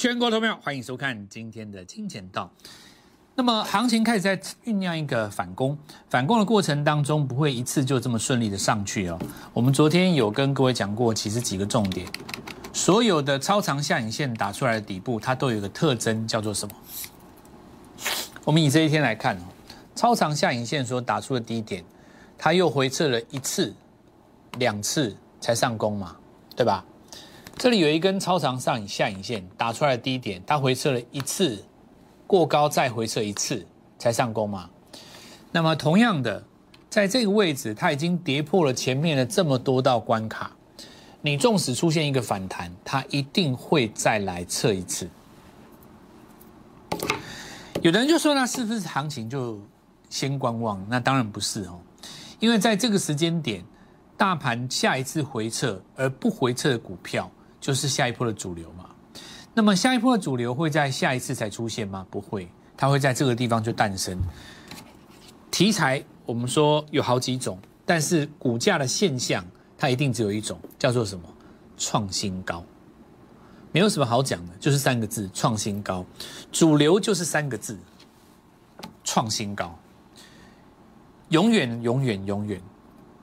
全国投票，欢迎收看今天的金钱道。那么行情开始在酝酿一个反攻，反攻的过程当中不会一次就这么顺利的上去哦。我们昨天有跟各位讲过，其实几个重点，所有的超长下影线打出来的底部，它都有一个特征，叫做什么？我们以这一天来看哦，超长下影线所打出的低点，它又回撤了一次、两次才上攻嘛，对吧？这里有一根超长上影下影线打出来的低点，它回撤了一次，过高再回撤一次才上攻嘛。那么同样的，在这个位置，它已经跌破了前面的这么多道关卡。你纵使出现一个反弹，它一定会再来测一次。有的人就说，那是不是行情就先观望？那当然不是哦，因为在这个时间点，大盘下一次回撤而不回撤的股票。就是下一波的主流嘛，那么下一波的主流会在下一次才出现吗？不会，它会在这个地方就诞生。题材我们说有好几种，但是股价的现象它一定只有一种，叫做什么？创新高，没有什么好讲的，就是三个字：创新高。主流就是三个字：创新高。永远永远永远，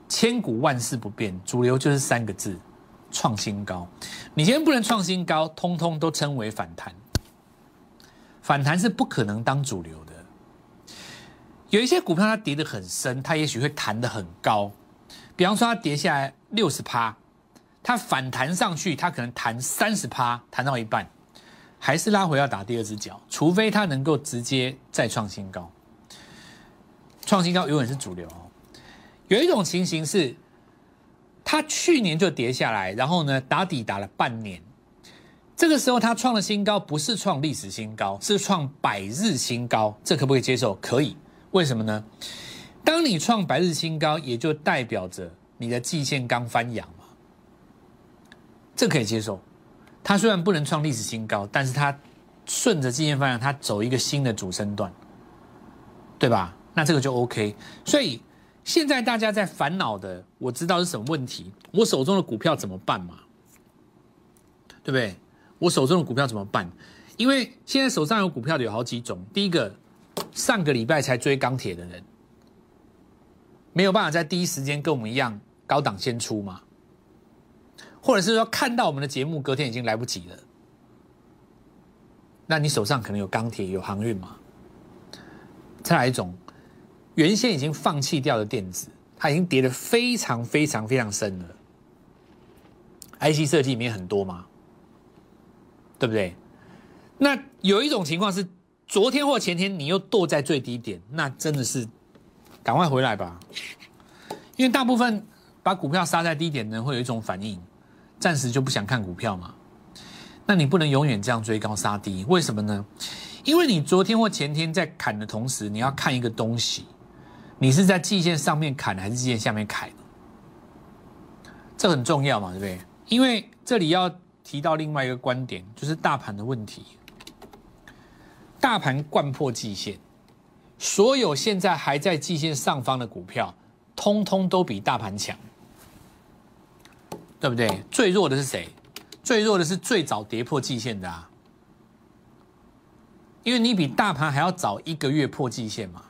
千古万世不变。主流就是三个字。创新高，你今天不能创新高，通通都称为反弹。反弹是不可能当主流的。有一些股票它跌得很深，它也许会弹得很高。比方说它跌下来六十趴，它反弹上去，它可能弹三十趴，弹到一半，还是拉回要打第二只脚，除非它能够直接再创新高。创新高永远是主流。有一种情形是。它去年就跌下来，然后呢打底打了半年，这个时候它创了新高，不是创历史新高，是创百日新高，这可不可以接受？可以，为什么呢？当你创百日新高，也就代表着你的季线刚翻阳嘛，这可以接受。它虽然不能创历史新高，但是它顺着季线翻阳，它走一个新的主升段，对吧？那这个就 OK，所以。现在大家在烦恼的，我知道是什么问题。我手中的股票怎么办嘛？对不对？我手中的股票怎么办？因为现在手上有股票的有好几种。第一个，上个礼拜才追钢铁的人，没有办法在第一时间跟我们一样高档先出嘛？或者是说看到我们的节目，隔天已经来不及了？那你手上可能有钢铁、有航运嘛？再来一种。原先已经放弃掉的电子，它已经跌得非常非常非常深了。IC 设计里面很多嘛，对不对？那有一种情况是，昨天或前天你又剁在最低点，那真的是赶快回来吧。因为大部分把股票杀在低点的人会有一种反应，暂时就不想看股票嘛。那你不能永远这样追高杀低，为什么呢？因为你昨天或前天在砍的同时，你要看一个东西。你是在季线上面砍还是季线下面砍？这很重要嘛，对不对？因为这里要提到另外一个观点，就是大盘的问题。大盘贯破季线，所有现在还在季线上方的股票，通通都比大盘强，对不对？最弱的是谁？最弱的是最早跌破季线的啊，因为你比大盘还要早一个月破季线嘛。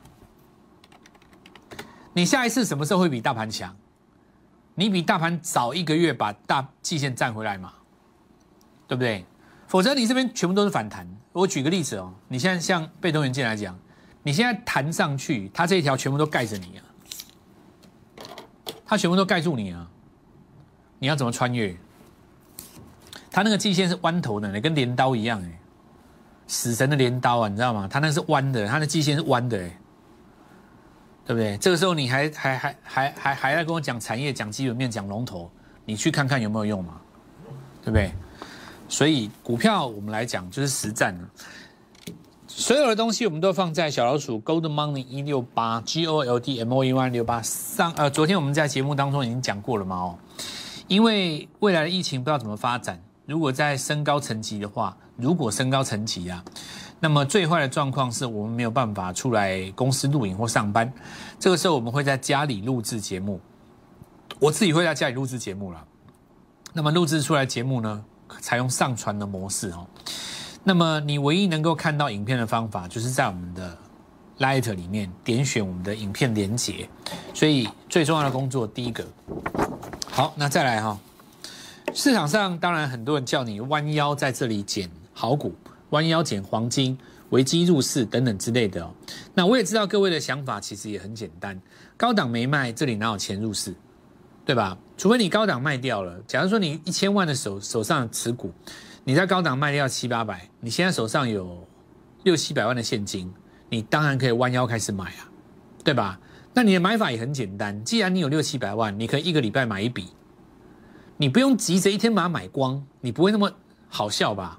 你下一次什么时候会比大盘强？你比大盘早一个月把大季线站回来嘛？对不对？否则你这边全部都是反弹。我举个例子哦，你现在像被动元件来讲，你现在弹上去，它这一条全部都盖着你啊，它全部都盖住你啊，你要怎么穿越？它那个季线是弯头的，你跟镰刀一样哎，死神的镰刀啊，你知道吗？它那是弯的，它的季线是弯的哎。对不对？这个时候你还还还还还还在跟我讲产业、讲基本面、讲龙头，你去看看有没有用嘛？对不对？所以股票我们来讲就是实战了。所有的东西我们都放在小老鼠 Gold Money 一六八 G O L D M O E Y 六八上。呃，昨天我们在节目当中已经讲过了嘛？哦，因为未来的疫情不知道怎么发展，如果在升高层级的话，如果升高层级啊。那么最坏的状况是我们没有办法出来公司录影或上班，这个时候我们会在家里录制节目，我自己会在家里录制节目了。那么录制出来节目呢，采用上传的模式哦。那么你唯一能够看到影片的方法，就是在我们的 Light 里面点选我们的影片连接。所以最重要的工作，第一个，好，那再来哈。市场上当然很多人叫你弯腰在这里捡好股，弯腰捡黄金。危机入市等等之类的哦，那我也知道各位的想法其实也很简单，高档没卖，这里哪有钱入市，对吧？除非你高档卖掉了。假如说你一千万的手手上持股，你在高档卖掉七八百，你现在手上有六七百万的现金，你当然可以弯腰开始买啊，对吧？那你的买法也很简单，既然你有六七百万，你可以一个礼拜买一笔，你不用急着一天把它买光，你不会那么好笑吧？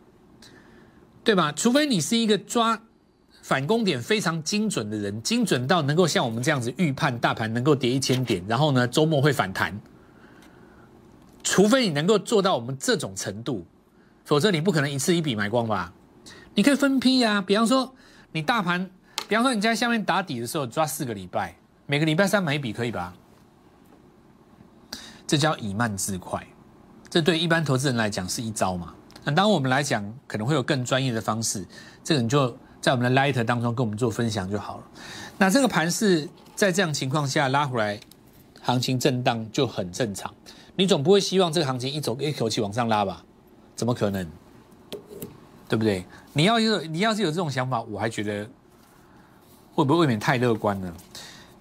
对吧？除非你是一个抓反攻点非常精准的人，精准到能够像我们这样子预判大盘能够跌一千点，然后呢周末会反弹。除非你能够做到我们这种程度，否则你不可能一次一笔买光吧？你可以分批呀，比方说你大盘，比方说你在下面打底的时候抓四个礼拜，每个礼拜三买一笔可以吧？这叫以慢制快，这对一般投资人来讲是一招嘛？那当我们来讲，可能会有更专业的方式，这个你就在我们的 Light 当中跟我们做分享就好了。那这个盘是在这样情况下拉回来，行情震荡就很正常。你总不会希望这个行情一走一口气往上拉吧？怎么可能？对不对？你要有你要是有这种想法，我还觉得会不会未免太乐观了？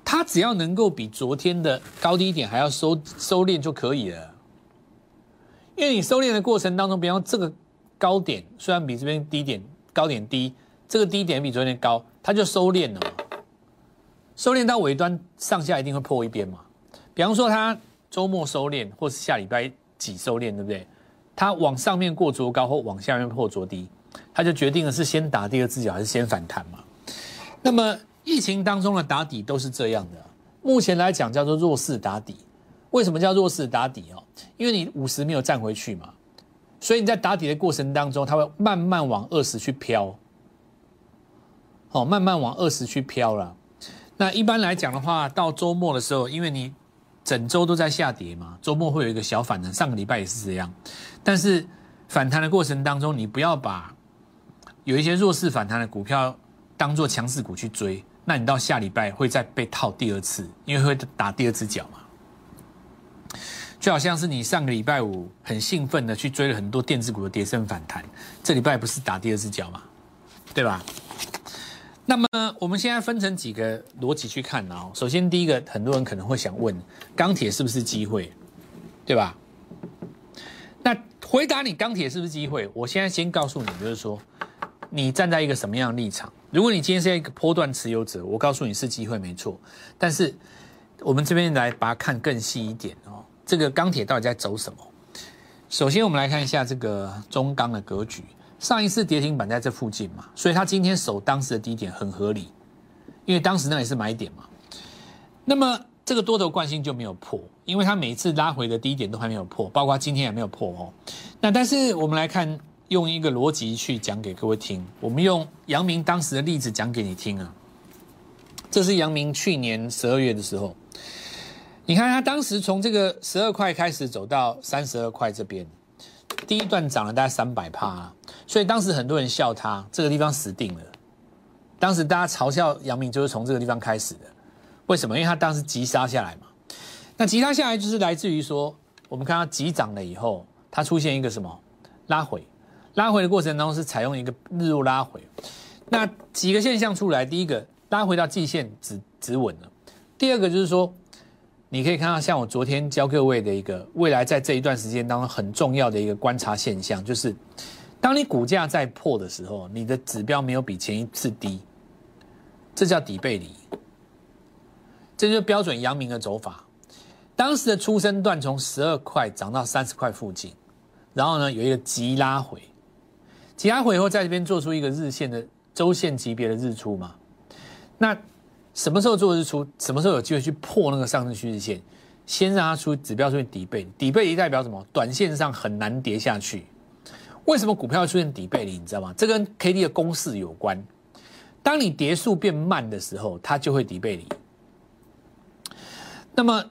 它只要能够比昨天的高低点还要收收敛就可以了。因为你收敛的过程当中，比方这个高点虽然比这边低点高点低，这个低点比昨天高，它就收敛了嘛。收敛到尾端上下一定会破一边嘛。比方说它周末收敛，或是下礼拜几收敛，对不对？它往上面过卓高或往下面破卓低，它就决定了是先打第二只脚还是先反弹嘛。那么疫情当中的打底都是这样的，目前来讲叫做弱势打底。为什么叫弱势打底哦？因为你五十没有站回去嘛，所以你在打底的过程当中，它会慢慢往二十去飘，哦，慢慢往二十去飘了。那一般来讲的话，到周末的时候，因为你整周都在下跌嘛，周末会有一个小反弹。上个礼拜也是这样，但是反弹的过程当中，你不要把有一些弱势反弹的股票当做强势股去追，那你到下礼拜会再被套第二次，因为会打第二只脚嘛。就好像是你上个礼拜五很兴奋的去追了很多电子股的跌升反弹，这礼拜不是打第二只脚嘛，对吧？那么我们现在分成几个逻辑去看哦。首先第一个，很多人可能会想问，钢铁是不是机会，对吧？那回答你钢铁是不是机会，我现在先告诉你，就是说你站在一个什么样的立场？如果你今天是一个波段持有者，我告诉你是机会没错，但是我们这边来把它看更细一点。这个钢铁到底在走什么？首先，我们来看一下这个中钢的格局。上一次跌停板在这附近嘛，所以它今天守当时的低点很合理，因为当时那里是买点嘛。那么这个多头惯性就没有破，因为它每次拉回的低点都还没有破，包括今天也没有破哦。那但是我们来看，用一个逻辑去讲给各位听。我们用杨明当时的例子讲给你听啊。这是杨明去年十二月的时候。你看，它当时从这个十二块开始走到三十二块这边，第一段涨了大概三百趴，所以当时很多人笑它这个地方死定了。当时大家嘲笑杨明就是从这个地方开始的，为什么？因为他当时急杀下来嘛。那急杀下来就是来自于说，我们看到急涨了以后，它出现一个什么拉回，拉回的过程当中是采用一个日落拉回。那几个现象出来，第一个拉回到季线止止稳了，第二个就是说。你可以看到，像我昨天教各位的一个未来在这一段时间当中很重要的一个观察现象，就是当你股价在破的时候，你的指标没有比前一次低，这叫底背离，这就是标准阳明的走法。当时的出生段从十二块涨到三十块附近，然后呢有一个急拉回，急拉回以后在这边做出一个日线的周线级别的日出嘛，那。什么时候做日出？什么时候有机会去破那个上升趋势线？先让它出指标出现底背，底背离代表什么？短线上很难跌下去。为什么股票出现底背离？你知道吗？这跟 K D 的公式有关。当你跌速变慢的时候，它就会底背离。那么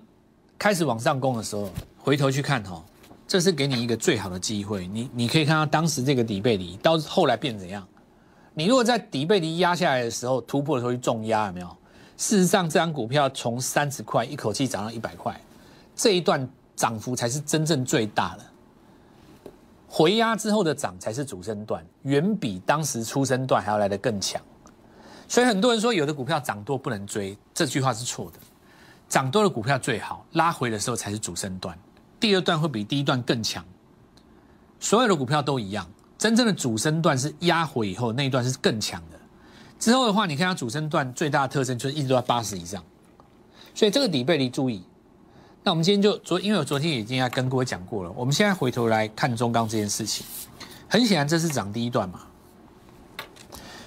开始往上攻的时候，回头去看哈，这是给你一个最好的机会。你你可以看到当时这个底背离到后来变怎样？你如果在底背离压下来的时候突破的时候去重压，有没有？事实上，这张股票从三十块一口气涨到一百块，这一段涨幅才是真正最大的。回压之后的涨才是主升段，远比当时出生段还要来得更强。所以很多人说有的股票涨多不能追，这句话是错的。涨多的股票最好拉回的时候才是主升段，第二段会比第一段更强。所有的股票都一样，真正的主升段是压回以后那一段是更强的。之后的话，你看它主升段最大的特征就是一直都在八十以上，所以这个底背离注意。那我们今天就昨，因为我昨天已经要跟各位讲过了。我们现在回头来看中钢这件事情，很显然这是涨第一段嘛，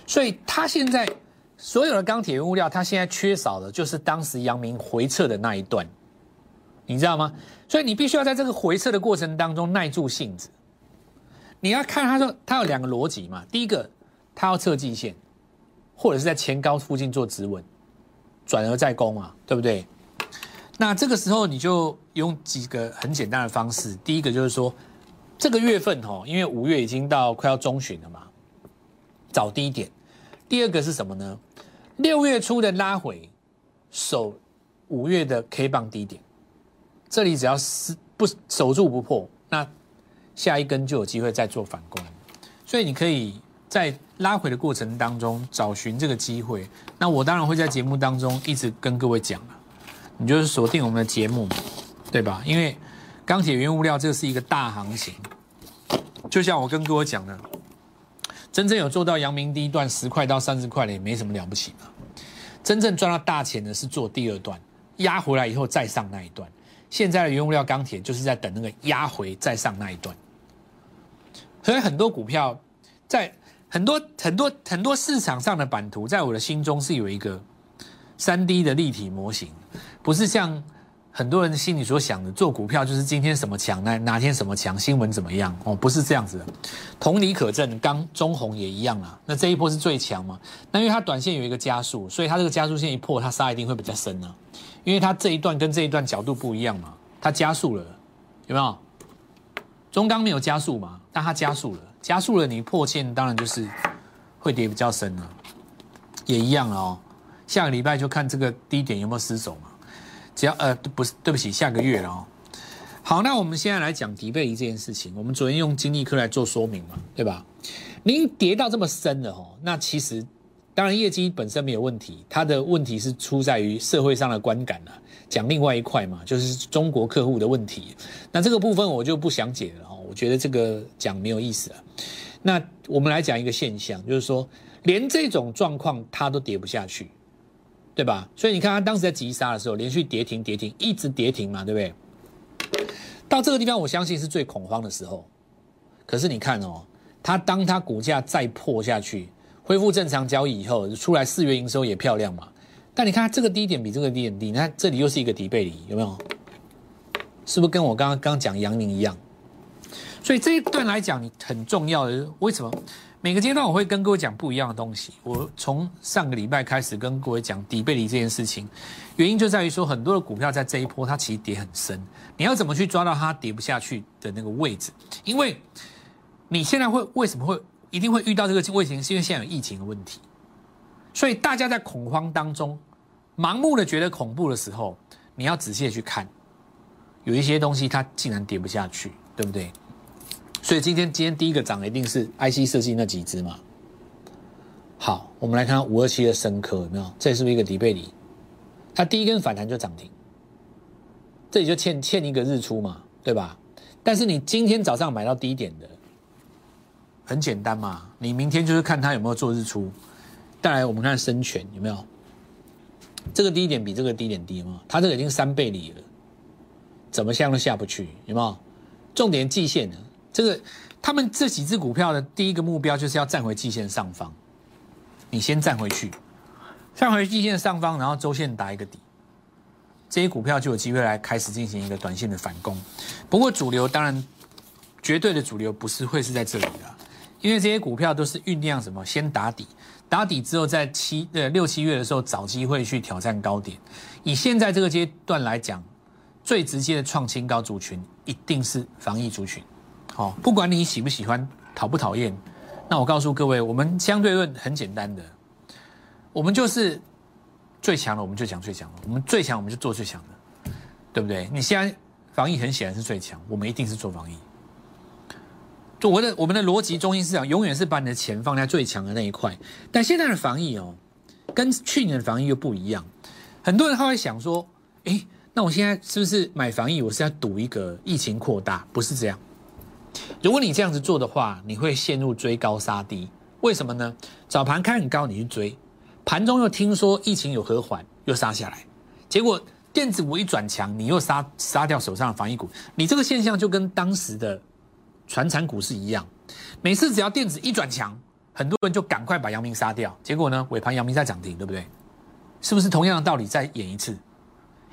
所以它现在所有的钢铁物料，它现在缺少的就是当时阳明回撤的那一段，你知道吗？所以你必须要在这个回撤的过程当中耐住性子。你要看它说它有两个逻辑嘛，第一个它要测季线，或者是在前高附近做止稳，转而再攻嘛，对不对？那这个时候你就用几个很简单的方式，第一个就是说，这个月份哦，因为五月已经到快要中旬了嘛，找低点。第二个是什么呢？六月初的拉回，守五月的 K 棒低点，这里只要是不守住不破，那下一根就有机会再做反攻。所以你可以在拉回的过程当中找寻这个机会。那我当然会在节目当中一直跟各位讲了。你就是锁定我们的节目，对吧？因为钢铁原物料这是一个大行情，就像我跟各位讲的，真正有做到阳明第一段十块到三十块的也没什么了不起嘛。真正赚到大钱的是做第二段压回来以后再上那一段。现在的原物料钢铁就是在等那个压回再上那一段，所以很多股票在很多很多很多市场上的版图，在我的心中是有一个三 D 的立体模型。不是像很多人心里所想的，做股票就是今天什么强，那哪天什么强，新闻怎么样哦？不是这样子的。同理可证，刚中红也一样啊。那这一波是最强嘛？那因为它短线有一个加速，所以它这个加速线一破，它杀一定会比较深啊。因为它这一段跟这一段角度不一样嘛，它加速了，有没有？中钢没有加速嘛？但它加速了，加速了，你破线当然就是会跌比较深了，也一样哦。下个礼拜就看这个低点有没有失守嘛。只要呃不是对不起，下个月了哦。好，那我们现在来讲迪贝离这件事情。我们昨天用金立科来做说明嘛，对吧？您跌到这么深了哦，那其实当然业绩本身没有问题，它的问题是出在于社会上的观感了。讲另外一块嘛，就是中国客户的问题。那这个部分我就不详解了，我觉得这个讲没有意思了。那我们来讲一个现象，就是说连这种状况它都跌不下去。对吧？所以你看，它当时在急杀的时候，连续跌停、跌停，一直跌停嘛，对不对？到这个地方，我相信是最恐慌的时候。可是你看哦，它当它股价再破下去，恢复正常交易以后，出来四月营收也漂亮嘛。但你看这个低点比这个低点低，你看这里又是一个底背离，有没有？是不是跟我刚刚刚讲阳明一样？所以这一段来讲，你很重要的为什么？每个阶段我会跟各位讲不一样的东西。我从上个礼拜开始跟各位讲底背离这件事情，原因就在于说很多的股票在这一波它其实跌很深，你要怎么去抓到它跌不下去的那个位置？因为你现在会为什么会一定会遇到这个位置？是因为现在有疫情的问题，所以大家在恐慌当中盲目的觉得恐怖的时候，你要仔细的去看，有一些东西它竟然跌不下去，对不对？所以今天今天第一个涨的一定是 IC 设计那几只嘛。好，我们来看五二七的深科有没有？这是不是一个底背离？它第一根反弹就涨停，这里就欠欠一个日出嘛，对吧？但是你今天早上买到低点的，很简单嘛，你明天就是看它有没有做日出。再来我们看深全有没有？这个低点比这个低点低吗？它这个已经三倍离了，怎么下都下不去，有没有？重点季线呢？这个，他们这几只股票的第一个目标就是要站回季线上方。你先站回去，站回季线上方，然后周线打一个底，这些股票就有机会来开始进行一个短线的反攻。不过主流当然，绝对的主流不是会是在这里的，因为这些股票都是酝酿什么，先打底，打底之后在七呃六七月的时候找机会去挑战高点。以现在这个阶段来讲，最直接的创新高族群一定是防疫族群。好，不管你喜不喜欢，讨不讨厌，那我告诉各位，我们相对论很简单的，我们就是最强的，我们就讲最强的；我们最强，我们就做最强的，对不对？你现在防疫很显然是最强，我们一定是做防疫。就我的我们的逻辑中心思想，永远是把你的钱放在最强的那一块。但现在的防疫哦，跟去年的防疫又不一样。很多人他会想说，诶，那我现在是不是买防疫？我是要赌一个疫情扩大？不是这样。如果你这样子做的话，你会陷入追高杀低。为什么呢？早盘开很高，你去追，盘中又听说疫情有和缓，又杀下来，结果电子股一转强，你又杀杀掉手上的防疫股。你这个现象就跟当时的传产股是一样，每次只要电子一转强，很多人就赶快把阳明杀掉，结果呢，尾盘阳明在涨停，对不对？是不是同样的道理再演一次？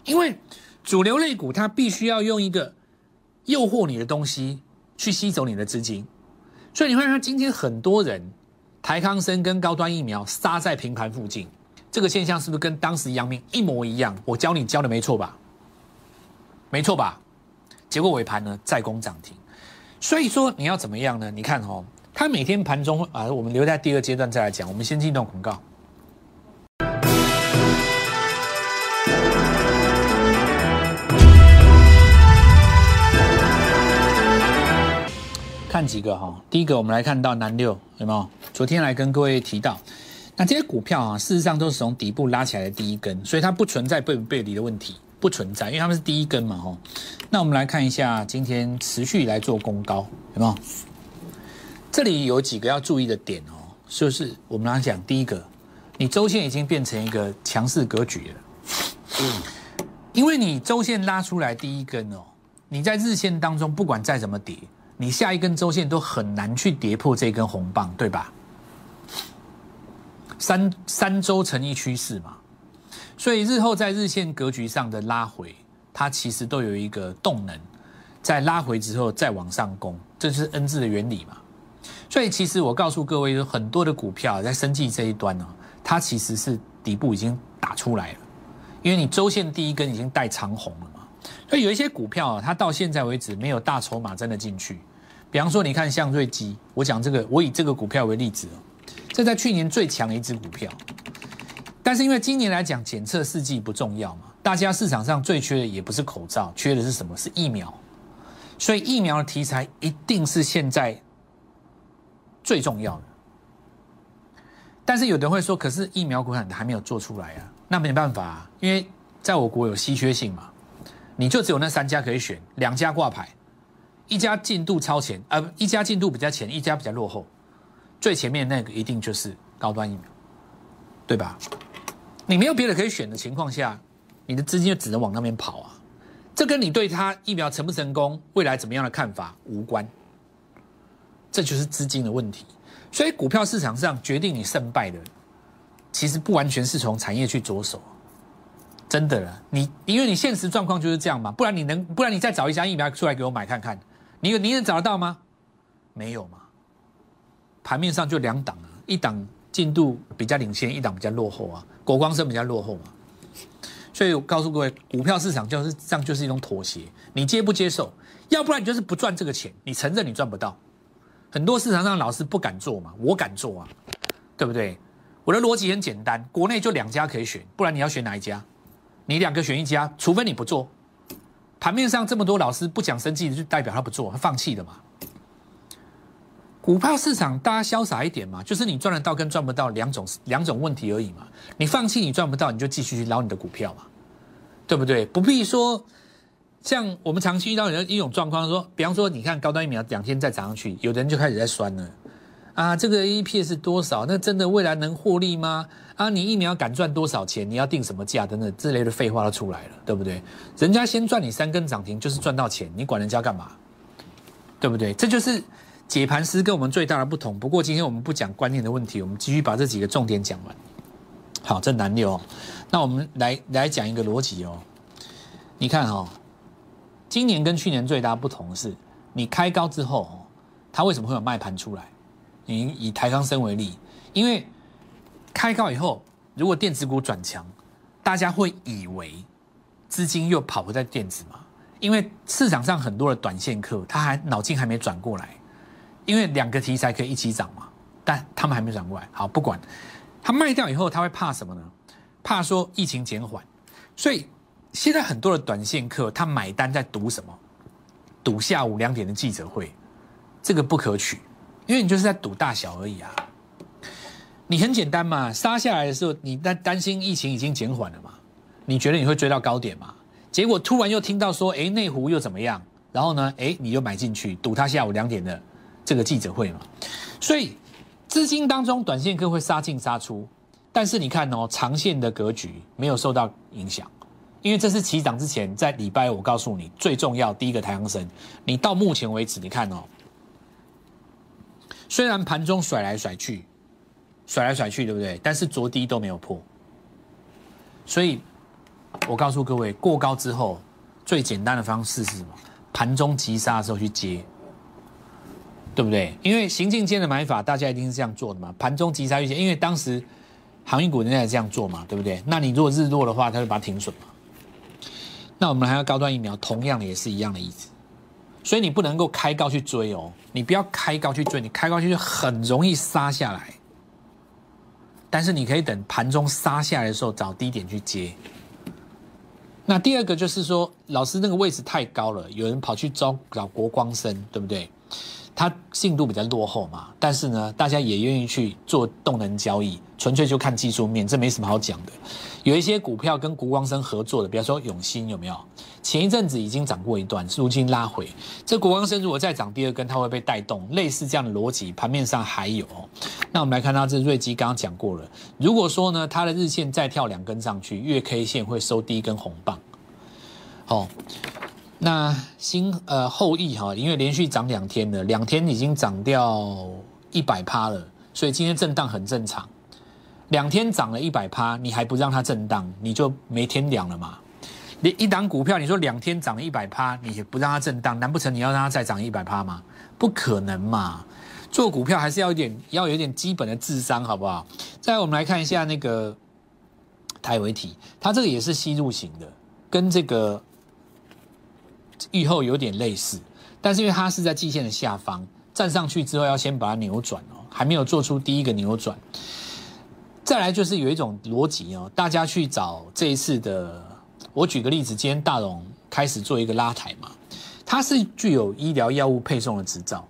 因为主流类股它必须要用一个诱惑你的东西。去吸走你的资金，所以你会看今天很多人台康生跟高端疫苗杀在平盘附近，这个现象是不是跟当时阳明一模一样？我教你教的没错吧？没错吧？结果尾盘呢再攻涨停，所以说你要怎么样呢？你看哦，它每天盘中啊，我们留在第二阶段再来讲，我们先进一段广告。看几个哈，第一个我们来看到南六有没有？昨天来跟各位提到，那这些股票啊，事实上都是从底部拉起来的第一根，所以它不存在背不背离的问题，不存在，因为它们是第一根嘛哈。那我们来看一下今天持续来做攻高有没有？这里有几个要注意的点哦，就是我们来讲第一个，你周线已经变成一个强势格局了，嗯，因为你周线拉出来第一根哦，你在日线当中不管再怎么跌。你下一根周线都很难去跌破这根红棒，对吧？三三周成一趋势嘛，所以日后在日线格局上的拉回，它其实都有一个动能，在拉回之后再往上攻，这是 N 字的原理嘛。所以其实我告诉各位，有很多的股票在生计这一端呢，它其实是底部已经打出来了，因为你周线第一根已经带长红了所以有一些股票啊，它到现在为止没有大筹码真的进去。比方说，你看像瑞基，我讲这个，我以这个股票为例子哦，这在去年最强的一只股票，但是因为今年来讲，检测试剂不重要嘛，大家市场上最缺的也不是口罩，缺的是什么？是疫苗，所以疫苗的题材一定是现在最重要的。但是有的人会说，可是疫苗股还还没有做出来啊，那没办法，啊，因为在我国有稀缺性嘛，你就只有那三家可以选，两家挂牌。一家进度超前，呃，一家进度比较前，一家比较落后，最前面那个一定就是高端疫苗，对吧？你没有别的可以选的情况下，你的资金就只能往那边跑啊。这跟你对他疫苗成不成功、未来怎么样的看法无关，这就是资金的问题。所以股票市场上决定你胜败的，其实不完全是从产业去着手，真的了。你因为你现实状况就是这样嘛，不然你能，不然你再找一家疫苗出来给我买看看。你你能找得到吗？没有嘛。盘面上就两档啊，一档进度比较领先，一档比较落后啊。国光生比较落后嘛。所以我告诉各位，股票市场就是这样，就是一种妥协。你接不接受？要不然你就是不赚这个钱，你承认你赚不到。很多市场上老师不敢做嘛，我敢做啊，对不对？我的逻辑很简单，国内就两家可以选，不然你要选哪一家？你两个选一家，除非你不做。盘面上这么多老师不讲生计，就代表他不做，他放弃了嘛？股票市场大家潇洒一点嘛，就是你赚得到跟赚不到两种两种问题而已嘛。你放弃你赚不到，你就继续去捞你的股票嘛，对不对？不必说像我们长期遇到的一种状况，说比方说你看高端疫苗两天再涨上去，有的人就开始在酸了。啊，这个 EPS 是多少？那真的未来能获利吗？啊，你疫苗敢赚多少钱？你要定什么价？等等之类的废话都出来了，对不对？人家先赚你三根涨停，就是赚到钱，你管人家干嘛？对不对？这就是解盘师跟我们最大的不同。不过今天我们不讲观念的问题，我们继续把这几个重点讲完。好，这难六，那我们来来讲一个逻辑哦。你看哈，今年跟去年最大不同是，你开高之后，它为什么会有卖盘出来？以以台康生为例，因为开高以后，如果电子股转强，大家会以为资金又跑不在电子嘛？因为市场上很多的短线客，他还脑筋还没转过来，因为两个题材可以一起涨嘛，但他们还没转过来。好，不管他卖掉以后，他会怕什么呢？怕说疫情减缓，所以现在很多的短线客他买单在赌什么？赌下午两点的记者会，这个不可取，因为你就是在赌大小而已啊。你很简单嘛，杀下来的时候，你担担心疫情已经减缓了嘛？你觉得你会追到高点嘛？结果突然又听到说，哎，内湖又怎么样？然后呢，哎，你就买进去，赌他下午两点的这个记者会嘛。所以资金当中，短线客会杀进杀出，但是你看哦，长线的格局没有受到影响，因为这是起涨之前，在礼拜我告诉你最重要第一个太阳神，你到目前为止，你看哦，虽然盘中甩来甩去。甩来甩去，对不对？但是着低都没有破，所以我告诉各位，过高之后最简单的方式是什么？盘中急杀的时候去接，对不对？因为行进间的买法，大家一定是这样做的嘛。盘中急杀去接，因为当时航运股人家也这样做嘛，对不对？那你如果日落的话，他就把它停损嘛。那我们还要高端疫苗，同样也是一样的意思。所以你不能够开高去追哦，你不要开高去追，你开高去就很容易杀下来。但是你可以等盘中杀下来的时候找低点去接。那第二个就是说，老师那个位置太高了，有人跑去招找国光生，对不对？它进度比较落后嘛，但是呢，大家也愿意去做动能交易，纯粹就看技术面，这没什么好讲的。有一些股票跟国光生合作的，比方说永兴有没有？前一阵子已经涨过一段，如今拉回。这国光生如果再涨第二根，它会被带动，类似这样的逻辑，盘面上还有。那我们来看到这瑞基刚刚讲过了，如果说呢，它的日线再跳两根上去，月 K 线会收第一根红棒。好。那新呃后羿哈，因为连续涨两天了，两天已经涨掉一百趴了，所以今天震荡很正常。两天涨了一百趴，你还不让它震荡，你就没天良了嘛？你一档股票，你说两天涨了一百趴，你也不让它震荡，难不成你要让它再涨一百趴吗？不可能嘛！做股票还是要一点，要有点基本的智商，好不好？再我们来看一下那个台维体，它这个也是吸入型的，跟这个。预后有点类似，但是因为它是在季线的下方站上去之后，要先把它扭转哦，还没有做出第一个扭转。再来就是有一种逻辑哦，大家去找这一次的，我举个例子，今天大龙开始做一个拉抬嘛，它是具有医疗药物配送的执照，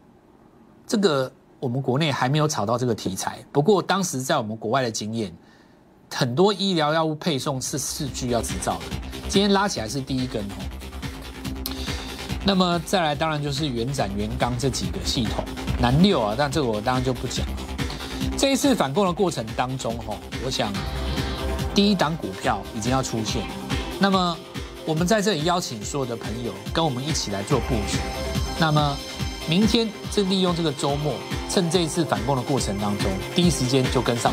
这个我们国内还没有炒到这个题材，不过当时在我们国外的经验，很多医疗药物配送是是需要执照的，今天拉起来是第一根哦。那么再来，当然就是原展、元刚这几个系统，南六啊，但这个我当然就不讲了。这一次反攻的过程当中，哈，我想第一档股票已经要出现。那么我们在这里邀请所有的朋友跟我们一起来做布局。那么明天正利用这个周末，趁这一次反攻的过程当中，第一时间就跟上。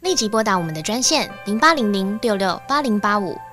立即拨打我们的专线零八零零六六八零八五。